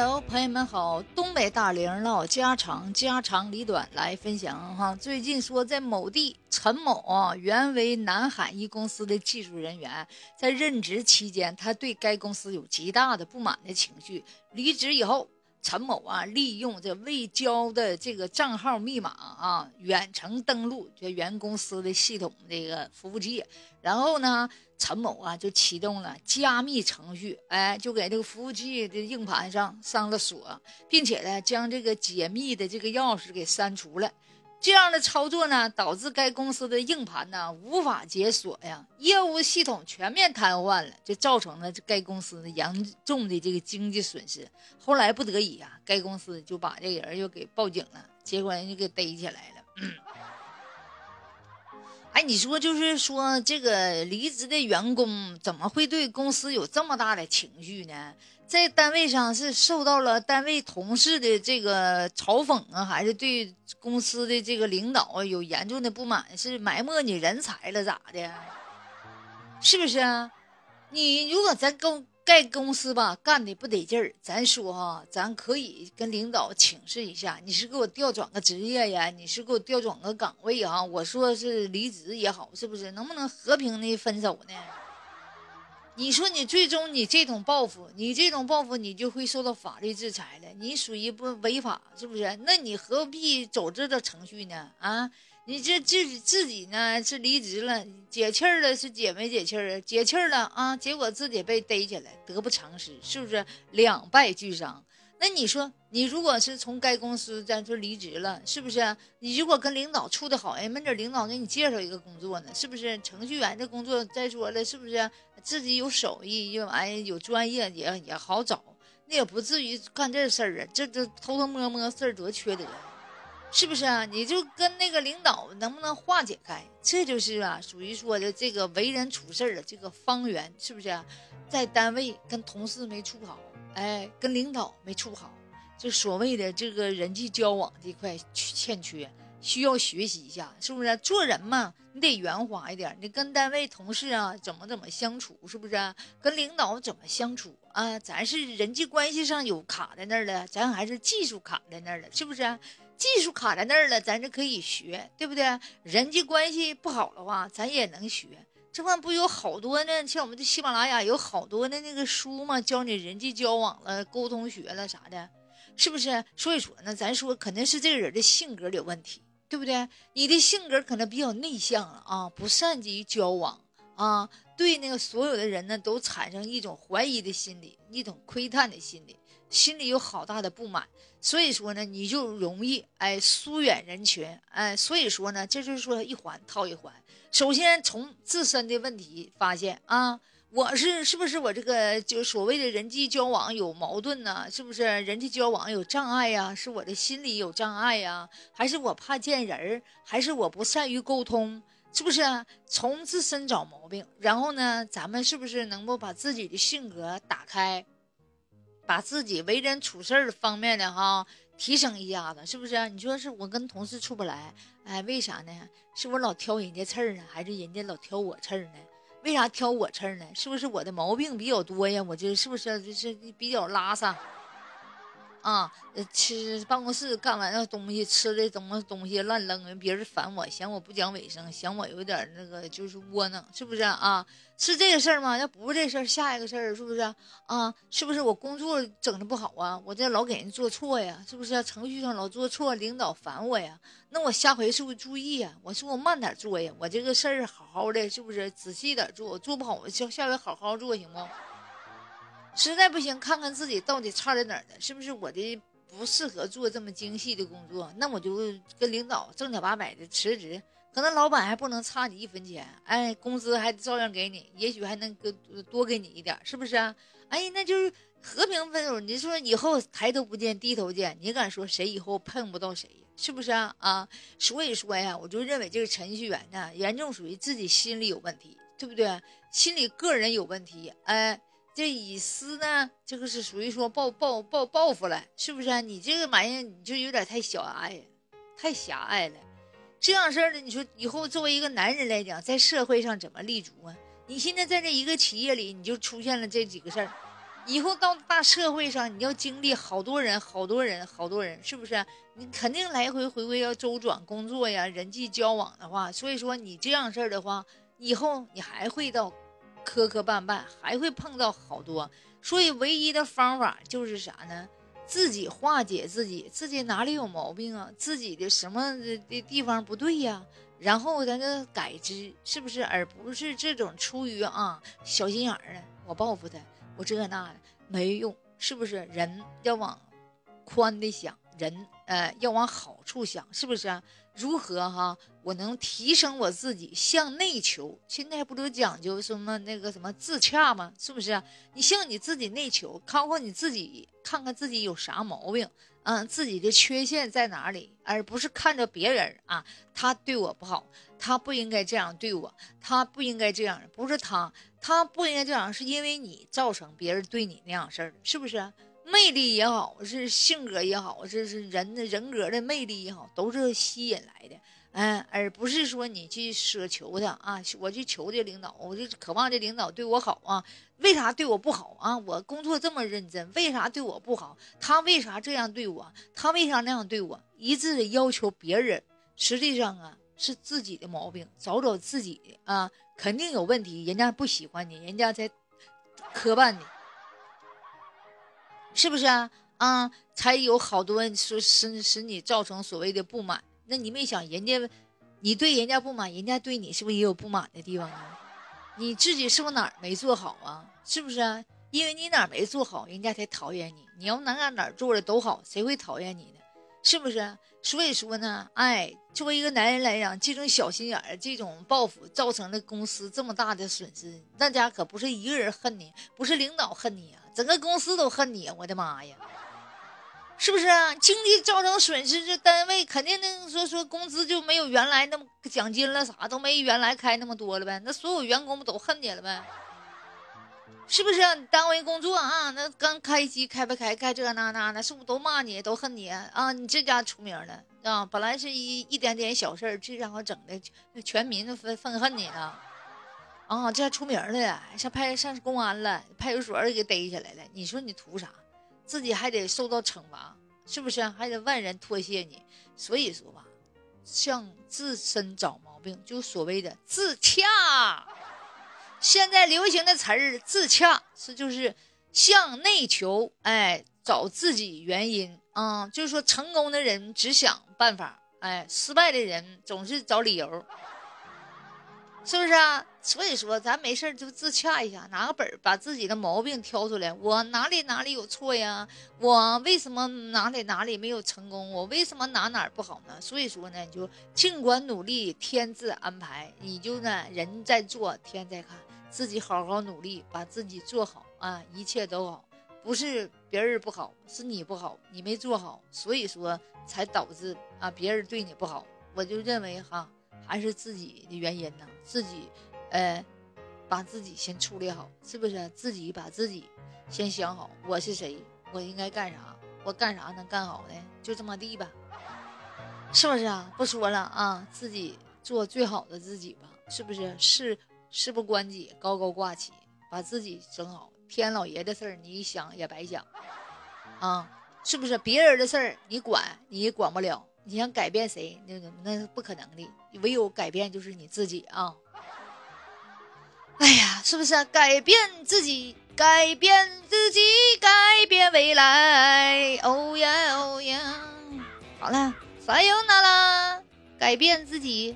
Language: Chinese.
Hello，朋友们好！东北大玲唠家常，家长里短来分享哈。最近说在某地，陈某啊，原为南海一公司的技术人员，在任职期间，他对该公司有极大的不满的情绪。离职以后，陈某啊，利用这未交的这个账号密码啊，远程登录这原公司的系统这个服务器，然后呢。陈某啊，就启动了加密程序，哎，就给这个服务器的硬盘上上了锁，并且呢，将这个解密的这个钥匙给删除了。这样的操作呢，导致该公司的硬盘呢无法解锁呀，业务系统全面瘫痪了，就造成了该公司的严重的这个经济损失。后来不得已啊，该公司就把这个人又给报警了，结果人家给逮起来了。哎，你说就是说，这个离职的员工怎么会对公司有这么大的情绪呢？在单位上是受到了单位同事的这个嘲讽啊，还是对公司的这个领导有严重的不满？是埋没你人才了咋的？是不是啊？你如果咱公。该公司吧干的不得劲儿，咱说哈，咱可以跟领导请示一下，你是给我调转个职业呀？你是给我调转个岗位啊？我说是离职也好，是不是？能不能和平的分手呢？你说你最终你这种报复，你这种报复你就会受到法律制裁了，你属于不违法，是不是？那你何必走这个程序呢？啊？你这自己自己呢是离职了，解气儿了是解没解气儿啊？解气儿了啊，结果自己被逮起来，得不偿失，是不是两败俱伤？那你说，你如果是从该公司在这离职了，是不是？你如果跟领导处的好，哎，没准领导给你介绍一个工作呢，是不是？程序员的工作，再说了，是不是自己有手艺，又哎有专业也也好找，那也不至于干这事儿啊，这这偷偷摸摸事儿多缺德。是不是啊？你就跟那个领导能不能化解开？这就是啊，属于说的这个为人处事的这个方圆，是不是？在单位跟同事没处好，哎，跟领导没处好，就所谓的这个人际交往这块欠缺，需要学习一下，是不是？做人嘛，你得圆滑一点，你跟单位同事啊怎么怎么相处，是不是？跟领导怎么相处啊？咱是人际关系上有卡在那儿了，咱还是技术卡在那儿了，是不是？技术卡在那儿了，咱就可以学，对不对？人际关系不好的话，咱也能学。这块不有好多呢？像我们的喜马拉雅有好多的那个书嘛，教你人际交往了、沟通学了啥的，是不是？所以说呢，咱说肯定是这个人的性格有问题，对不对？你的性格可能比较内向啊，不善于交往啊，对那个所有的人呢都产生一种怀疑的心理，一种窥探的心理。心里有好大的不满，所以说呢，你就容易哎疏远人群，哎，所以说呢，这就是说一环套一环。首先从自身的问题发现啊，我是是不是我这个就所谓的人际交往有矛盾呢？是不是人际交往有障碍呀？是我的心理有障碍呀？还是我怕见人儿？还是我不善于沟通？是不是从自身找毛病？然后呢，咱们是不是能够把自己的性格打开？把自己为人处事儿方面的哈提升一下子，是不是？你说是我跟同事处不来，哎，为啥呢？是我老挑人家刺儿呢，还是人家老挑我刺儿呢？为啥挑我刺儿呢？是不是我的毛病比较多呀？我这是不是就是比较拉撒？啊，吃办公室干完那东西，吃的东西东西乱扔，别人烦我，嫌我不讲卫生，嫌我有点那个就是窝囊，是不是啊？是这个事儿吗？要不是这事儿，下一个事儿是不是啊？是不是我工作整的不好啊？我这老给人做错呀，是不是？程序上老做错，领导烦我呀？那我下回是不是注意呀？我说我慢点做呀，我这个事儿好好的，是不是仔细点做？做不好，我下下回好好做，行不？实在不行，看看自己到底差在哪儿了，是不是我的不适合做这么精细的工作？那我就跟领导正经八百的辞职，可能老板还不能差你一分钱，哎，工资还照样给你，也许还能给多给你一点，是不是啊？哎，那就是和平分手。你说以后抬头不见低头见，你敢说谁以后碰不到谁？是不是啊？啊，所以说呀，我就认为这个程序员呢，严重属于自己心理有问题，对不对？心理个人有问题，哎。这以私呢，这个是属于说报报报报复了，是不是？你这个玩意儿你就有点太小爱，太狭隘了。这样事儿呢，你说以后作为一个男人来讲，在社会上怎么立足啊？你现在在这一个企业里，你就出现了这几个事儿，以后到大社会上，你要经历好多人、好多人、好多人，是不是？你肯定来回回归要周转工作呀，人际交往的话，所以说你这样事儿的话，以后你还会到磕磕绊绊，还会碰到好多。所以唯一的方法就是啥呢？自己化解自己，自己哪里有毛病啊？自己的什么的地方不对呀？然后咱就改之，是不是？而不是这种出于啊小心眼儿的，我报复他，我这那的没用，是不是？人要往宽的想，人呃要往好处想，是不是？如何哈？我能提升我自己，向内求。现在不都讲究什么那个什么自洽吗？是不是？你向你自己内求，看看你自己，看看自己有啥毛病，嗯，自己的缺陷在哪里，而不是看着别人啊，他对我不好，他不应该这样对我，他不应该这样，不是他，他不应该这样，是因为你造成别人对你那样事儿，是不是？魅力也好，是性格也好，这是人的人格的魅力也好，都是吸引来的，嗯，而不是说你去奢求他啊，我去求这领导，我就渴望这领导对我好啊，为啥对我不好啊？我工作这么认真，为啥对我不好？他为啥这样对我？他为啥那样对我？一致的要求别人，实际上啊是自己的毛病，找找自己的啊，肯定有问题，人家不喜欢你，人家才磕绊你。是不是啊？啊，才有好多说使使你造成所谓的不满。那你没想人家，你对人家不满，人家对你是不是也有不满的地方啊？你自己是不是哪儿没做好啊？是不是啊？因为你哪儿没做好，人家才讨厌你。你要哪哪哪做的都好，谁会讨厌你呢？是不是？所以说呢，哎，作为一个男人来讲，这种小心眼儿、这种报复，造成了公司这么大的损失。那家可不是一个人恨你，不是领导恨你啊。整个公司都恨你，我的妈呀！是不是啊？经济造成损失，这单位肯定那说说工资就没有原来那么奖金了，啥都没原来开那么多了呗？那所有员工不都恨你了呗？是不是？单位工作啊，那刚开机开不开，开这那那的，是不是都骂你，都恨你啊？你这家出名了啊！本来是一一点点小事儿，这家伙整的全民都愤愤恨你了。啊，这还出名了，上派上公安了，派出所给逮起来了。你说你图啥？自己还得受到惩罚，是不是？还得万人唾弃你。所以说吧，向自身找毛病，就所谓的自洽。现在流行的词儿“自洽”是就是向内求，哎，找自己原因啊。就是说，成功的人只想办法，哎，失败的人总是找理由。是不是啊？所以说，咱没事就自洽一下，拿个本把自己的毛病挑出来。我哪里哪里有错呀？我为什么哪里哪里没有成功？我为什么哪哪不好呢？所以说呢，你就尽管努力，天自安排。你就呢，人在做，天在看，自己好好努力，把自己做好啊，一切都好。不是别人不好，是你不好，你没做好，所以说才导致啊别人对你不好。我就认为哈。还是自己的原因呢？自己，呃，把自己先处理好，是不是？自己把自己先想好，我是谁？我应该干啥？我干啥能干好呢？就这么地吧，是不是啊？不说了啊，自己做最好的自己吧，是不是？事事不关己，高高挂起，把自己整好。天老爷的事儿，你想也白想，啊，是不是？别人的事儿你管，你也管不了。你想改变谁？那那是不可能的，唯有改变就是你自己啊！哎呀，是不是改变自己，改变自己，改变未来？哦耶哦耶！好了，撒由那拉？改变自己。